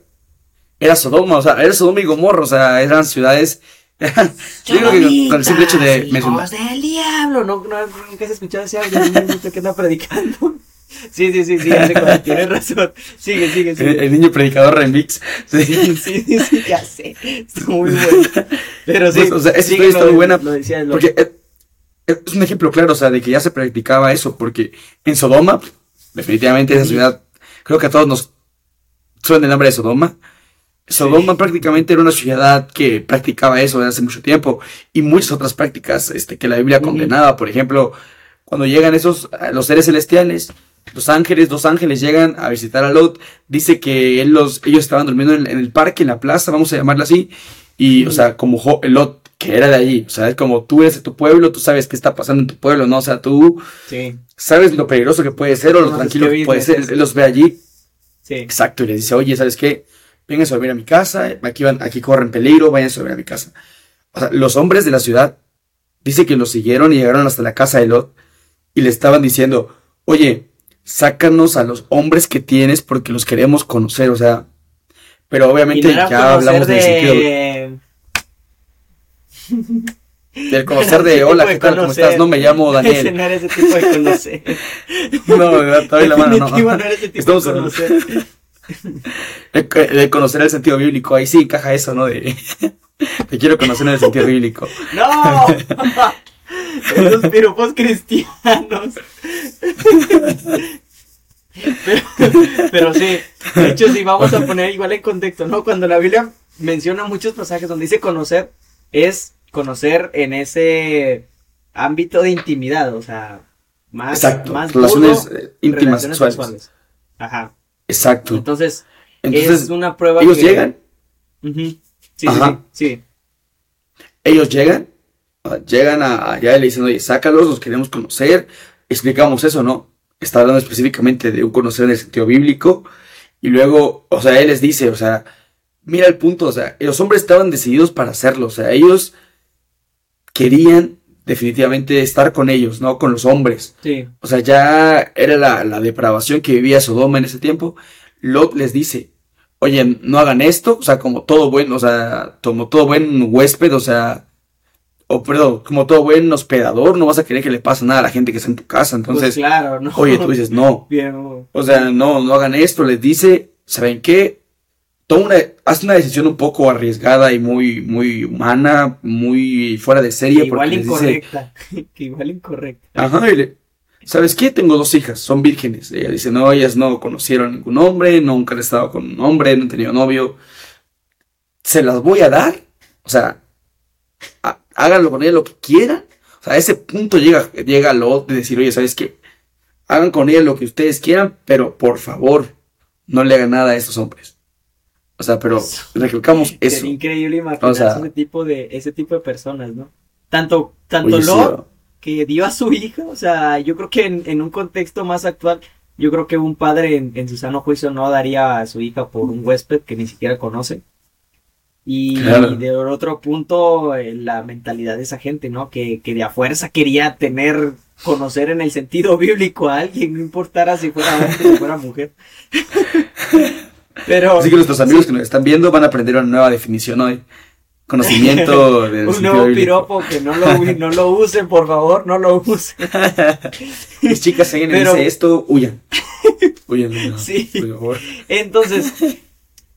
Era Sodoma, o sea, era Sodoma y Gomorra, o sea, eran ciudades Yo creo que con el hecho de mencionar. del diablo, no, no, nunca has escuchado ese audio, que está predicando. Sí, sí, sí, sí, ya sé cuál, tienes razón. Sigue, sigue, El, sigue. el niño predicador remix. Sí. Sí, sí, sí, ya sé. Está muy bueno. Pero sí. Pues, o sea, esa historia está muy buena, Lo decías, lo- Porque es, es un ejemplo claro, o sea, de que ya se practicaba eso, porque en Sodoma, definitivamente esa ciudad, creo que a todos nos suena el nombre de Sodoma. Sodoma prácticamente era una ciudad que practicaba eso desde hace mucho tiempo y muchas otras prácticas este, que la Biblia condenaba. Por ejemplo, cuando llegan esos, los seres celestiales, los ángeles, dos ángeles llegan a visitar a Lot, dice que él los, ellos estaban durmiendo en, en el parque, en la plaza, vamos a llamarla así, y, o sea, como Jo- Lot, que era de allí, o sea, es como tú eres de tu pueblo, tú sabes qué está pasando en tu pueblo, ¿no? O sea, tú Sí, sabes lo peligroso que puede ser o lo No, tranquilo es que que puede ser, él los ve allí, sí. exacto, y les dice, oye, ¿sabes qué? Vengan a dormir a mi casa, aquí, van, aquí corren peligro, vayan a dormir a mi casa. O sea, los hombres de la ciudad, dice que los siguieron y llegaron hasta la casa de Lot y le estaban diciendo, oye, sácanos a los hombres que tienes porque los queremos conocer, o sea, pero obviamente no ya hablamos del sentido de... del conocer de, hola, ¿qué tal? ¿Cómo estás? No, me llamo Daniel. no era ese tipo de conocer. No, doy la mano, no. no era ese tipo Estamos de conocer. De, conocer el sentido bíblico, ahí sí encaja eso, ¿no? De, te quiero conocer en el sentido bíblico. ¡No! Esos piropos cristianos. Pero, pero sí, de hecho, si vamos a poner igual en contexto, ¿no? Cuando la Biblia menciona muchos pasajes donde dice conocer, es conocer en ese ámbito de intimidad, o sea, más, Exacto, más relaciones eh, íntimas relaciones sexuales. Ajá. Exacto. Entonces, Entonces, es una prueba ellos que- llegan, sí, Ajá. sí, sí. ellos llegan, ah, llegan a- allá y le dicen, oye, sácalos, los queremos conocer, explicamos eso, ¿no? Está hablando específicamente de un conocer en el sentido bíblico, y luego, o sea, él les dice, o sea, mira el punto, o sea, los hombres estaban decididos para hacerlo, o sea, ellos querían definitivamente estar con ellos, ¿no? Con los hombres. sí. O sea, ya era la, la depravación que vivía Sodoma en ese tiempo. Lot les dice, oye, no hagan esto, o sea, como todo buen, o sea, como todo buen huésped, o sea, o perdón, como todo buen hospedador, no vas a querer que le pase nada a la gente que está en tu casa. Pues Entonces, claro, ¿no? oye, tú dices, no, Bien, o sea, no, no hagan esto, les dice, ¿saben qué? Toma una, haz una decisión un poco arriesgada y muy, muy humana, muy fuera de serie. Que igual les dice, incorrecta. que igual incorrecta. Ajá, y le- ¿sabes qué? Tengo dos hijas, son vírgenes. Ella dice, no, ellas no conocieron ningún hombre, nunca han estado con un hombre, no han tenido novio. Se las voy a dar, o sea, ha- háganlo con ella lo que quieran. O sea, a ese punto llega, llega Lot de decir, oye, ¿sabes qué? Hagan con ella lo que ustedes quieran, pero por favor, no le hagan nada a estos hombres. O sea, pero recalcamos eso. Sería increíble imaginarse O sea- ese tipo de ese tipo de personas, ¿no? Tanto tanto Oye, Lot que dio a su hija, o sea, yo creo que en, en un contexto más actual, yo creo que un padre en, en su sano juicio no daría a su hija por un huésped que ni siquiera conoce. Y Claro. de otro punto, eh, la mentalidad de esa gente, ¿no? Que, que de a fuerza quería tener, conocer en el sentido bíblico a alguien, no importara si fuera hombre o si fuera mujer. Pero Así que nuestros amigos que nos están viendo van a aprender una nueva definición hoy. Conocimiento del un nuevo bíblico. piropo que no lo, no lo usen, por favor, no lo usen. Mis chicas, si alguien Pero- dice esto, huyan. Huyan, no, Sí. por favor. Entonces,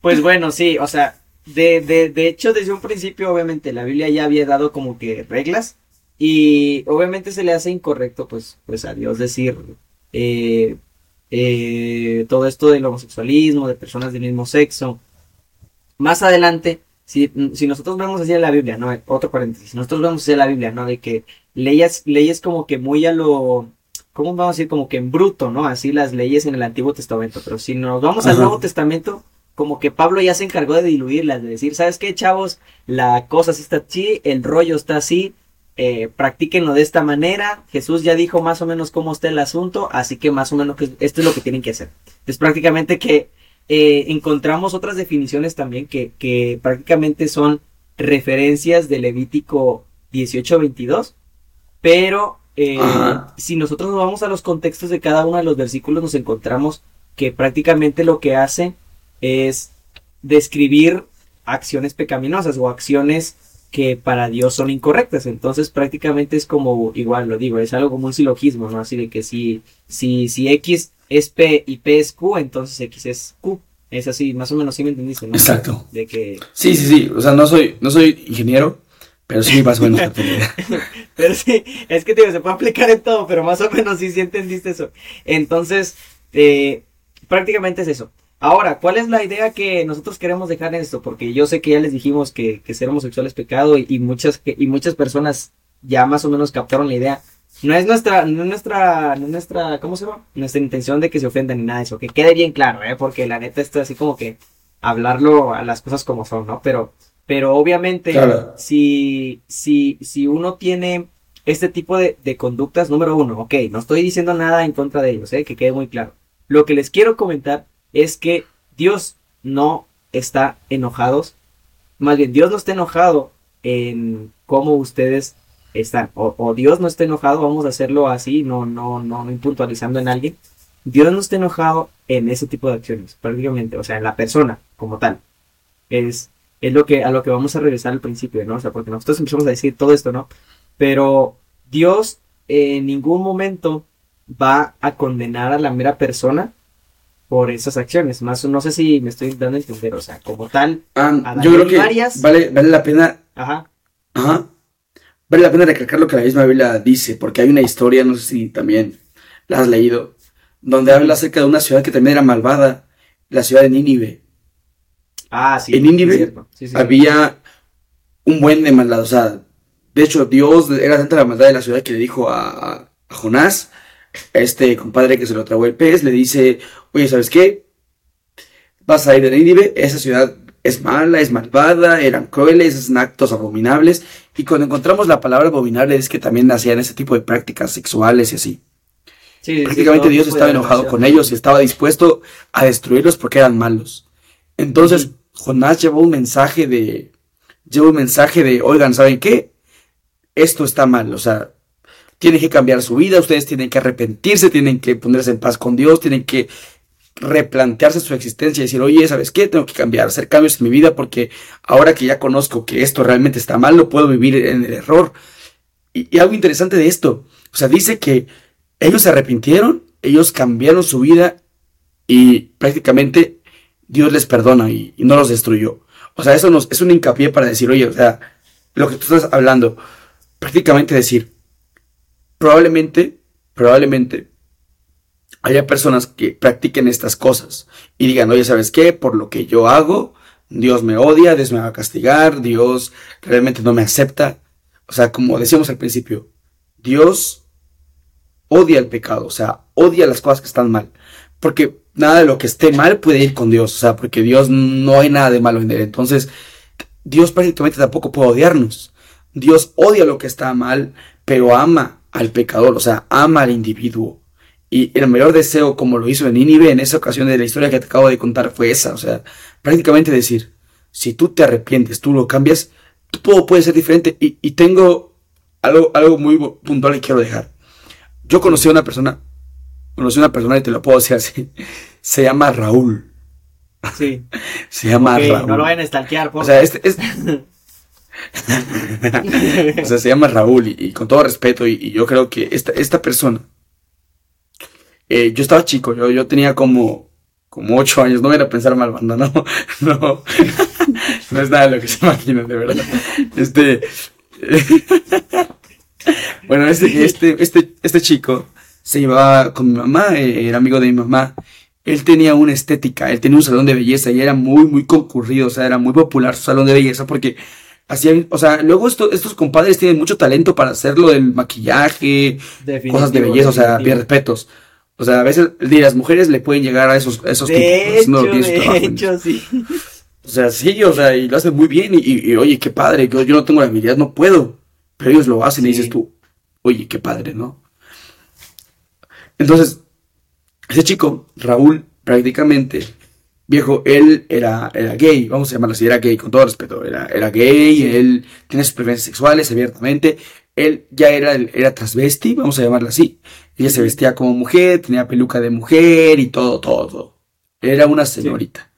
pues bueno, sí, o sea, de, de, de hecho, desde un principio, obviamente, la Biblia ya había dado como que reglas. Y obviamente se le hace incorrecto, pues, pues a Dios decir eh, eh, todo esto del homosexualismo, de personas del mismo sexo. Más adelante, si, si nosotros vemos así en la Biblia, ¿no? Otro paréntesis, si nosotros vemos así en la Biblia, ¿no? De que leyes, leyes como que muy a lo, ¿cómo vamos a decir? Como que en bruto, ¿no? Así las leyes en el Antiguo Testamento. Pero si nos vamos al. Nuevo Testamento, como que Pablo ya se encargó de diluirlas, de decir, ¿sabes qué, chavos? La cosa sí está así, el rollo está así, eh, practíquenlo de esta manera. Jesús ya dijo más o menos cómo está el asunto, así que más o menos que esto es lo que tienen que hacer. Es prácticamente que eh, encontramos otras definiciones también que, que prácticamente son referencias de Levítico 18-22, pero eh, si nosotros nos vamos a los contextos de cada uno de los versículos, nos encontramos que prácticamente lo que hace es describir acciones pecaminosas o acciones que para Dios son incorrectas. Entonces prácticamente es como, igual lo digo, es algo como un silogismo, ¿no? Así de que si, si, si X es P y P es Q, entonces X es Q. Es así, más o menos, sí me entendiste, ¿no? Exacto. De que... Sí, sí, sí. O sea, no soy, no soy ingeniero, pero sí más o menos. pero sí, es que digo, se puede aplicar en todo, pero más o menos sí, sí entendiste eso. Entonces, eh, prácticamente es eso. Ahora, ¿cuál es la idea que nosotros queremos dejar en esto? Porque yo sé que ya les dijimos que, que ser homosexual es pecado y, muchas, y muchas personas ya más o menos captaron la idea. No es nuestra, no es nuestra, no es nuestra, ¿cómo se llama? Nuestra intención de que se ofendan ni nada de eso, que quede bien claro, ¿eh? Porque la neta esto es así como que hablarlo a las cosas como son, ¿no? Pero, pero obviamente, si, si, si uno tiene este tipo de, de, conductas, número uno, ok, no estoy diciendo nada en contra de ellos, ¿eh? Que quede muy claro. Lo que les quiero comentar es que Dios no está enojado, más bien Dios no está enojado en cómo ustedes están. O, Dios no está enojado, vamos a hacerlo así, no, no, no, no en alguien. Dios no está enojado en ese tipo de acciones, prácticamente, o sea, en la persona como tal. Es, es lo que, a lo que vamos a regresar al principio, ¿no? O sea, porque nosotros empezamos a decir todo esto, ¿no? Pero Dios en ningún momento va a condenar a la mera persona por esas acciones. Más, no sé si me estoy dando a entender, o sea, como tal. Ah, yo creo que vale, vale la pena. Ajá. Ajá vale la pena recalcar lo que la misma Biblia dice, porque hay una historia, no sé si también la has leído, donde habla acerca de una ciudad que también era malvada, la ciudad de Nínive. Ah, sí. En Nínive había un buen de maldad, o sea, de hecho Dios era tanta la maldad de la ciudad que le dijo a, a Jonás, este compadre que se lo tragó el pez, le dice, oye, ¿sabes qué? Vas a ir de Nínive, esa ciudad es mala, es malvada, eran crueles, hacen actos abominables. Y cuando encontramos la palabra abominable es que también hacían ese tipo de prácticas sexuales y así. Prácticamente Dios estaba enojado con ellos y estaba dispuesto a destruirlos porque eran malos. Entonces Jonás llevó un mensaje de, llevó un mensaje de, oigan, ¿saben qué? Esto está mal, o sea, tienen que cambiar su vida, ustedes tienen que arrepentirse, tienen que ponerse en paz con Dios, tienen que replantearse su existencia y decir, oye, ¿sabes qué? Tengo que cambiar, hacer cambios en mi vida porque ahora que ya conozco que esto realmente está mal, no puedo vivir en el error. Y, algo interesante de esto, o sea, dice que ellos se arrepintieron, ellos cambiaron su vida y prácticamente Dios les perdona y, no los destruyó. O sea, eso nos, es un hincapié para decir, oye, o sea, lo que tú estás hablando, prácticamente decir, probablemente, probablemente haya personas que practiquen estas cosas y digan, oye, ¿sabes qué? Por lo que yo hago, Dios me odia, Dios me va a castigar, Dios realmente no me acepta. O sea, como decíamos al principio, Dios odia el pecado, o sea, odia las cosas que están mal. Porque nada de lo que esté mal puede ir con Dios, o sea, porque Dios no hay nada de malo en él. Entonces, Dios prácticamente tampoco puede odiarnos. Dios odia lo que está mal, pero ama al pecador, o sea, ama al individuo. Y el mayor deseo, como lo hizo en Nínive, en esa ocasión de la historia que te acabo de contar, fue esa. O sea, prácticamente decir, si tú te arrepientes, tú lo cambias, todo puede ser diferente. Y, tengo algo, algo muy puntual que quiero dejar. Yo conocí a una persona, conocí a una persona y te lo puedo decir así, se llama Raúl. Sí. se llama Raúl. No lo vayan a stalkear, O sea, este, o sea, se llama Raúl y, con todo respeto y, y, yo creo que esta, esta persona eh, yo estaba chico, yo, yo tenía como, como ocho años, no voy a pensar mal, banda, no, no, no es nada de lo que se imaginan, de verdad. Este, bueno, este, este, este, este chico se llevaba con mi mamá, eh, era amigo de mi mamá. Él tenía una estética, él tenía un salón de belleza y era muy, muy concurrido, o sea, era muy popular su salón de belleza porque hacía, o sea, luego estos compadres tienen mucho talento para hacerlo del maquillaje, cosas de belleza, o sea, bien respetos. O sea, a veces las mujeres le pueden llegar a esos, esos tipos. no, de hecho, sí. O sea, sí, o sea, y lo hacen muy bien. Y, oye, qué padre, yo, yo, no tengo la habilidad, no puedo. Pero ellos lo hacen y dices tú, oye, qué padre, ¿no? Entonces, ese chico, Raúl, prácticamente, viejo, él era, era gay, vamos a llamarlo así, era gay, con todo respeto, era, era gay, él tiene sus preferencias sexuales abiertamente, él ya era, era transvesti, vamos a llamarlo así. Ella se vestía como mujer, tenía peluca de mujer y todo, todo. Era una señorita.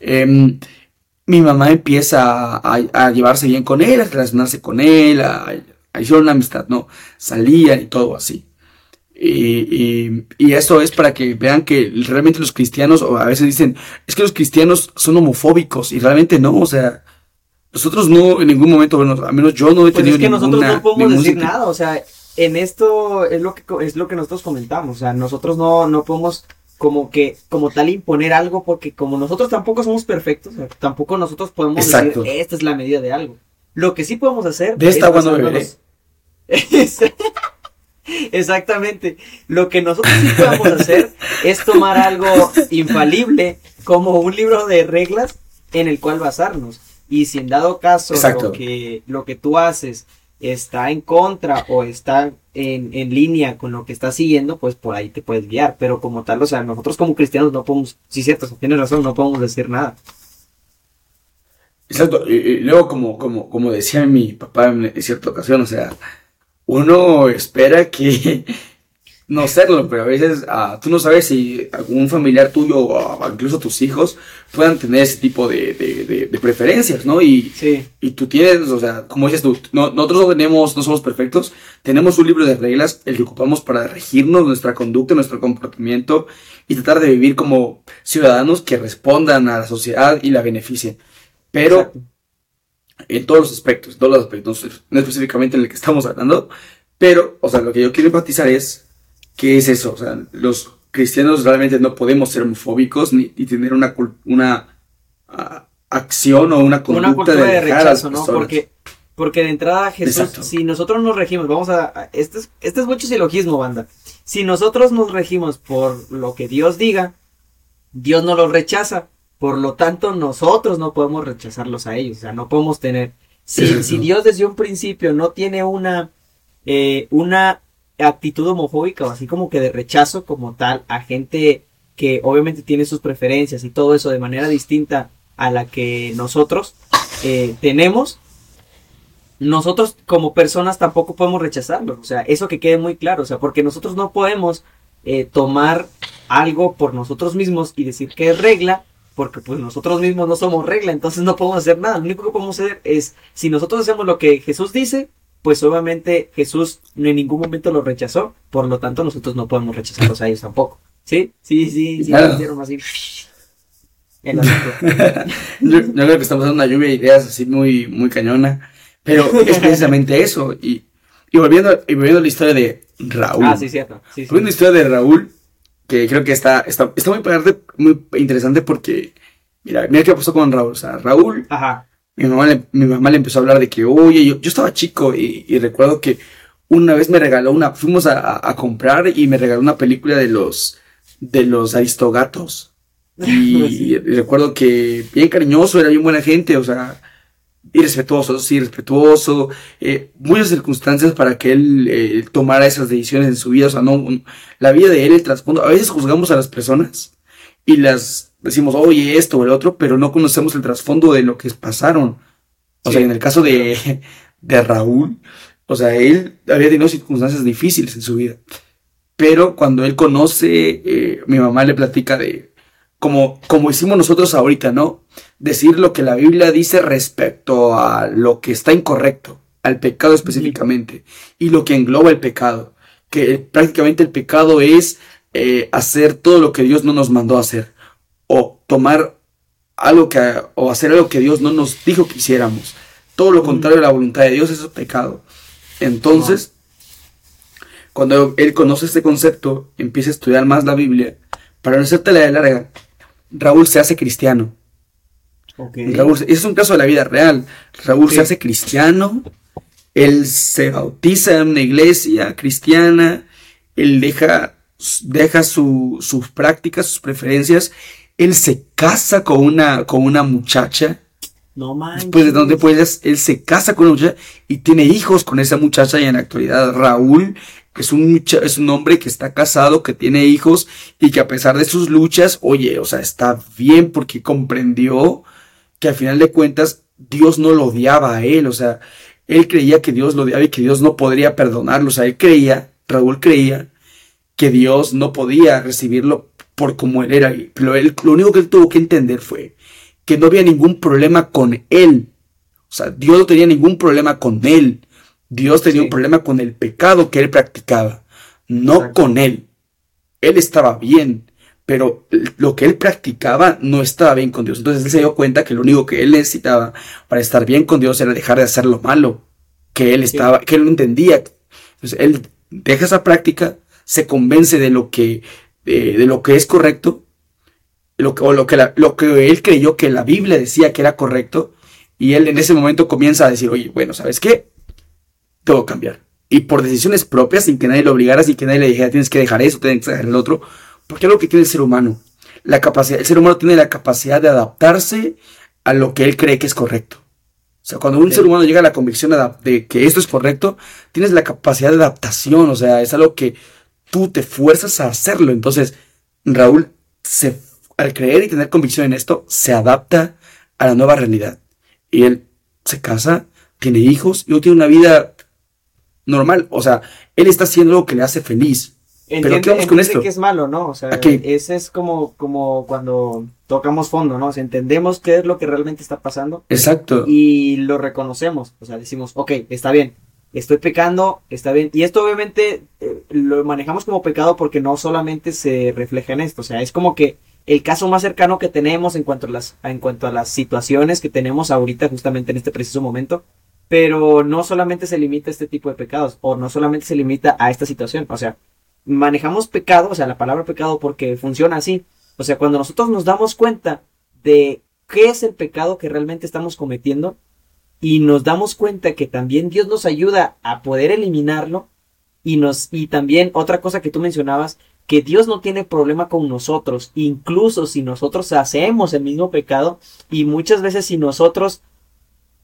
Em, mi mamá empieza a, llevarse bien con él, a relacionarse con él, a, a hacer una amistad, ¿no? Salían y todo así. Y, y, esto es para que vean que realmente los cristianos, o a veces dicen, es que los cristianos son homofóbicos, y realmente no, o sea, nosotros no en ningún momento, bueno, al menos yo no he pues tenido es que nosotros no podemos decir nada, o sea, en esto es lo que es lo que nosotros comentamos, o sea, nosotros no, no podemos como que, como tal, imponer algo, porque como nosotros tampoco somos perfectos, tampoco nosotros podemos decir, esta es la medida de algo. Lo que sí podemos hacer... De esta cuando Exactamente. Lo que nosotros sí podemos hacer es tomar algo infalible como un libro de reglas en el cual basarnos. Y si en dado caso lo que, lo que tú haces está en contra o está en, en, línea con lo que estás siguiendo, pues por ahí te puedes guiar. Pero como tal, o sea, nosotros como cristianos no podemos, sí cierto, tienes razón, no podemos decir nada. Exacto, y, luego como, como, como decía mi papá en cierta ocasión, o sea, uno espera que no serlo, pero a veces ah, tú no sabes si algún familiar tuyo o incluso tus hijos puedan tener ese tipo de, de, preferencias, ¿no? Y, y tú tienes, o sea, como dices tú, nosotros no tenemos, no somos perfectos, tenemos un libro de reglas, el que ocupamos para regirnos nuestra conducta, nuestro comportamiento y tratar de vivir como ciudadanos que respondan a la sociedad y la beneficien. Pero en todos los aspectos, todos los aspectos, no específicamente en el que estamos hablando, pero, o sea, lo que yo quiero enfatizar es ¿qué es eso? O sea, los cristianos realmente no podemos ser homofóbicos ni, tener una, una ah, acción o una conducta de, rechazo, ¿no? Porque, porque de entrada Jesús, si nosotros nos regimos, vamos a, este es, este es mucho silogismo, banda. Si nosotros nos regimos por lo que Dios diga, Dios no lo rechaza. Por lo tanto, nosotros no podemos rechazarlos a ellos. O sea, no podemos tener. Si, si Dios desde un principio no tiene una, eh, una actitud homofóbica o así como que de rechazo como tal a gente que obviamente tiene sus preferencias y todo eso de manera distinta a la que nosotros eh, tenemos, nosotros como personas tampoco podemos rechazarlo. O sea, eso que quede muy claro. O sea, porque nosotros no podemos eh, tomar algo por nosotros mismos y decir que es regla porque pues nosotros mismos no somos regla, entonces no podemos hacer nada. Lo único que podemos hacer es, si nosotros hacemos lo que Jesús dice, pues obviamente Jesús en ningún momento lo rechazó, por lo tanto nosotros no podemos rechazarlos a ellos tampoco. ¿Sí? Sí, sí, sí, hicieron así. yo, creo que estamos dando una lluvia de ideas así muy, muy cañona, pero es precisamente eso. Y, y, volviendo, y volviendo a la historia de Raúl. Ah, sí, cierto. Sí, volviendo a la historia de Raúl, que creo que está, está, está muy, muy interesante porque, mira, mira qué pasó con Raúl. O sea, Raúl, Ajá. Mi, mamá le, mi mamá le empezó a hablar de que, oye, yo, yo estaba chico y, y, recuerdo que una vez me regaló una, fuimos a, a, comprar y me regaló una película de los, de los aristogatos. Y, recuerdo que bien cariñoso, era bien buena gente, o sea, irrespetuoso, sí, respetuoso, eh, muchas circunstancias para que él eh, tomara esas decisiones en su vida, o sea, no, la vida de él, el trasfondo, a veces juzgamos a las personas y las decimos, oye, esto o el otro, pero no conocemos el trasfondo de lo que pasaron. O sea, en el caso de, de Raúl, o sea, él había tenido circunstancias difíciles en su vida. Pero cuando él conoce, eh, mi mamá le platica de, como, como hicimos nosotros ahorita, ¿no? Decir lo que la Biblia dice respecto a lo que está incorrecto, al pecado específicamente, y lo que engloba el pecado. Que prácticamente el pecado es eh, hacer todo lo que Dios no nos mandó a hacer. O tomar algo que, o hacer algo que Dios no nos dijo que hiciéramos. Todo lo contrario a la voluntad de Dios es pecado. Entonces, cuando él conoce este concepto, empieza a estudiar más la Biblia, para no hacerte la de larga, Raúl se hace cristiano. Raúl, ese es un caso de la vida real. Raúl se hace cristiano, él se bautiza en una iglesia cristiana, él deja, deja sus prácticas, sus preferencias, él se casa con una, con una muchacha. No manches. Después de donde puedes, él se casa con una muchacha y tiene hijos con esa muchacha y en la actualidad Raúl es un, es un hombre que está casado, que tiene hijos y que a pesar de sus luchas, oye, o sea, está bien porque comprendió que al final de cuentas Dios no lo odiaba a él, o sea, él creía que Dios lo odiaba y que Dios no podría perdonarlo, o sea, él creía, Raúl creía que Dios no podía recibirlo por como él era, pero él, lo único que él tuvo que entender fue que no había ningún problema con él. O sea, Dios no tenía ningún problema con él. Dios tenía un problema con el pecado que él practicaba, no con él. Él estaba bien, pero lo que él practicaba no estaba bien con Dios. Entonces él se dio cuenta que lo único que él necesitaba para estar bien con Dios era dejar de hacer lo malo, que él estaba, que él no entendía. Entonces él deja esa práctica, se convence de lo que, de, lo que es correcto, lo que, o lo que, lo que él creyó que la Biblia decía que era correcto, y él en ese momento comienza a decir, oye, bueno, ¿sabes qué? Tengo que cambiar. Y por decisiones propias, sin que nadie lo obligara, sin que nadie le dijera, tienes que dejar eso, tienes que dejar el otro, porque es lo que tiene el ser humano. La capacidad, el ser humano tiene la capacidad de adaptarse a lo que él cree que es correcto. O sea, cuando un ser humano llega a la convicción de, que esto es correcto, tienes la capacidad de adaptación, o sea, es algo que tú te fuerzas a hacerlo. Entonces, Raúl, se, al creer y tener convicción en esto, se adapta a la nueva realidad. Y él se casa, tiene hijos y tiene una vida normal. O sea, él está haciendo lo que le hace feliz. Entiende, Pero ¿qué con esto? que es malo, ¿no? O sea, ese es como, como cuando tocamos fondo, ¿no? O sea, entendemos qué es lo que realmente está pasando. Exacto. Y lo reconocemos. O sea, decimos, ok, está bien, estoy pecando, está bien. Y esto obviamente eh, lo manejamos como pecado porque no solamente se refleja en esto. O sea, es como que el caso más cercano que tenemos en cuanto a las, en cuanto a las situaciones que tenemos ahorita, justamente en este preciso momento. Pero no solamente se limita a este tipo de pecados, o no solamente se limita a esta situación. O sea, manejamos pecado, o sea, la palabra pecado porque funciona así. O sea, cuando nosotros nos damos cuenta de qué es el pecado que realmente estamos cometiendo y nos damos cuenta que también Dios nos ayuda a poder eliminarlo y nos y también otra cosa que tú mencionabas que Dios no tiene problema con nosotros, incluso si nosotros hacemos el mismo pecado y muchas veces si nosotros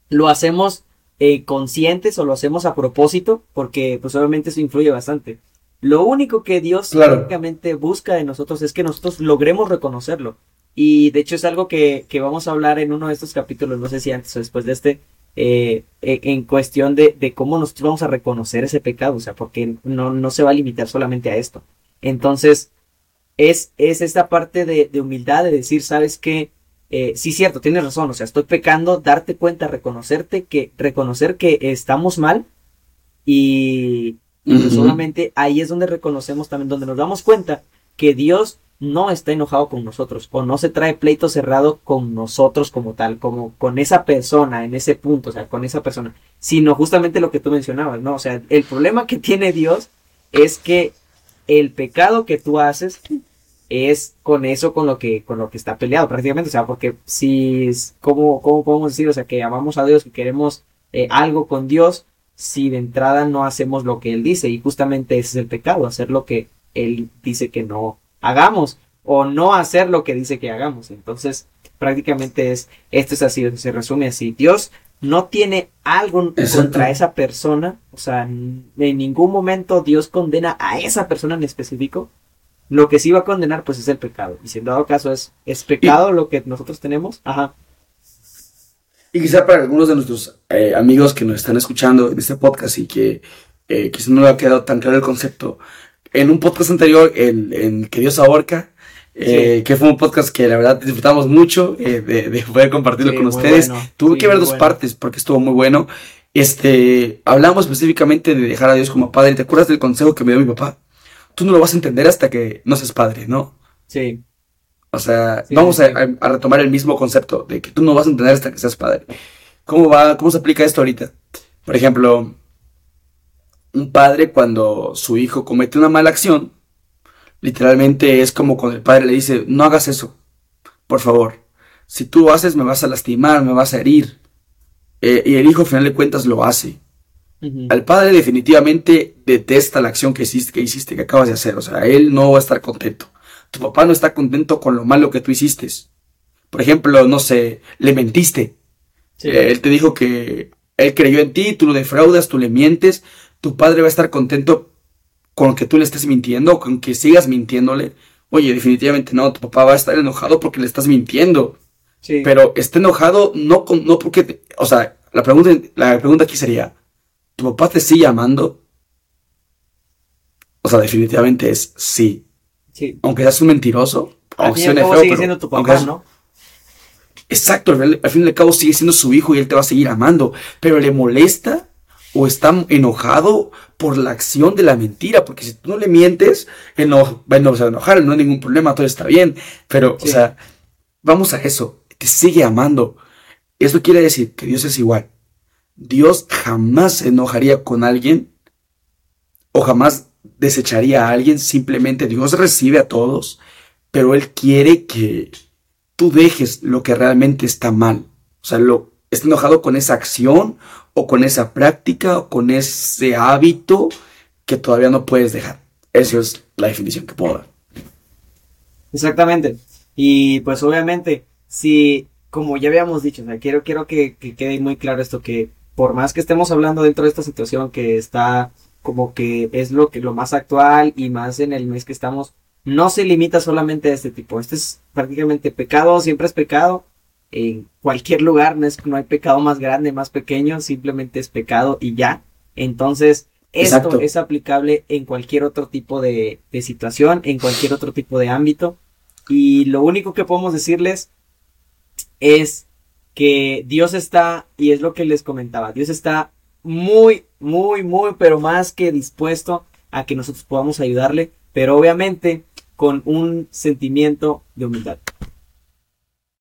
lo hacemos eh, conscientes o lo hacemos a propósito, porque pues obviamente eso influye bastante. Lo único que Dios prácticamente busca de nosotros es que nosotros logremos reconocerlo. Y de hecho es algo que, que, vamos a hablar en uno de estos capítulos, no sé si antes o después de este, eh, e, en cuestión de, de, cómo nosotros vamos a reconocer ese pecado, o sea, porque no, no se va a limitar solamente a esto. Entonces, es, es esta parte de, de humildad, de decir, sabes que, eh, sí, cierto, tienes razón, o sea, estoy pecando, darte cuenta, reconocerte que, reconocer que estamos mal y, y solamente ahí es donde reconocemos también, donde nos damos cuenta que Dios no está enojado con nosotros o no se trae pleito cerrado con nosotros como tal, como con esa persona en ese punto, o sea, con esa persona, sino justamente lo que tú mencionabas, ¿no? O sea, el problema que tiene Dios es que el pecado que tú haces es con eso con lo que con lo que está peleado prácticamente, o sea, porque si cómo cómo podemos decir, o sea, que amamos a Dios, que queremos eh, algo con Dios, si de entrada no hacemos lo que Él dice. Y justamente ese es el pecado, hacer lo que Él dice que no hagamos o no hacer lo que dice que hagamos. Entonces, prácticamente es, esto es así, se resume así. Dios no tiene algo contra esa persona, o sea, en ningún momento Dios condena a esa persona en específico. Lo que sí va a condenar, pues es el pecado. Y si en dado caso es, es pecado lo que nosotros tenemos, ajá. Y quizá para algunos de nuestros eh, amigos que nos están escuchando en este podcast y que eh, quizá no le ha quedado tan claro el concepto, en un podcast anterior, en, en Que Dios ahorca, eh, que fue un podcast que la verdad disfrutamos mucho eh, de, de, poder compartirlo con ustedes. Tuve que ver dos partes porque estuvo muy bueno. Este, hablamos específicamente de dejar a Dios como padre. ¿Te acuerdas del consejo que me dio mi papá? Tú no lo vas a entender hasta que no seas padre, ¿no? Sí. O sea, vamos a, retomar el mismo concepto de que tú no vas a entender hasta que seas padre. ¿Cómo va, cómo se aplica esto ahorita? Por ejemplo, un padre cuando su hijo comete una mala acción, literalmente es como cuando el padre le dice, no hagas eso, por favor. Si tú lo haces me vas a lastimar, me vas a herir. Eh, y el hijo al final de cuentas lo hace. Al padre definitivamente detesta la acción que hiciste, que hiciste, que acabas de hacer. O sea, él no va a estar contento tu papá no está contento con lo malo que tú hiciste. Por ejemplo, no sé, le mentiste. Eh, él te dijo que él creyó en ti, tú lo defraudas, tú le mientes. Tu padre va a estar contento con que tú le estés mintiendo, con que sigas mintiéndole. Oye, definitivamente no, tu papá va a estar enojado porque le estás mintiendo. Sí. Pero está enojado no, con, no porque, o sea, la pregunta, la pregunta aquí sería, ¿tu papá te sigue amando? O sea, definitivamente es sí. Aunque seas un mentiroso, aunque sigue siendo tu papá, ¿no? exacto, al, fin y al cabo sigue siendo su hijo y él te va a seguir amando, pero le molesta o está enojado por la acción de la mentira, porque si tú no le mientes, él no, va a enojar, no hay ningún problema, todo está bien, pero, o sea, vamos a eso, te sigue amando. Eso quiere decir que Dios es igual. Dios jamás se enojaría con alguien o jamás desecharía a alguien, simplemente Dios recibe a todos, pero Él quiere que tú dejes lo que realmente está mal. O sea, lo, está enojado con esa acción o con esa práctica o con ese hábito que todavía no puedes dejar. Esa es la definición que puedo dar. Exactamente. Y pues obviamente, si, como ya habíamos dicho, quiero, quiero que, que quede muy claro esto, que por más que estemos hablando dentro de esta situación que está como que es lo que lo más actual y más en el mes que estamos, no se limita solamente a este tipo. Este es prácticamente pecado, siempre es pecado. En cualquier lugar no, es, no hay pecado más grande, más pequeño, simplemente es pecado y ya. Entonces, esto es aplicable en cualquier otro tipo de, de situación, en cualquier otro tipo de ámbito. Y lo único que podemos decirles es que Dios está, y es lo que les comentaba, Dios está muy, muy, muy, pero más que dispuesto a que nosotros podamos ayudarle, pero obviamente con un sentimiento de humildad.